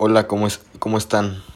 Hola, ¿cómo, es, cómo están?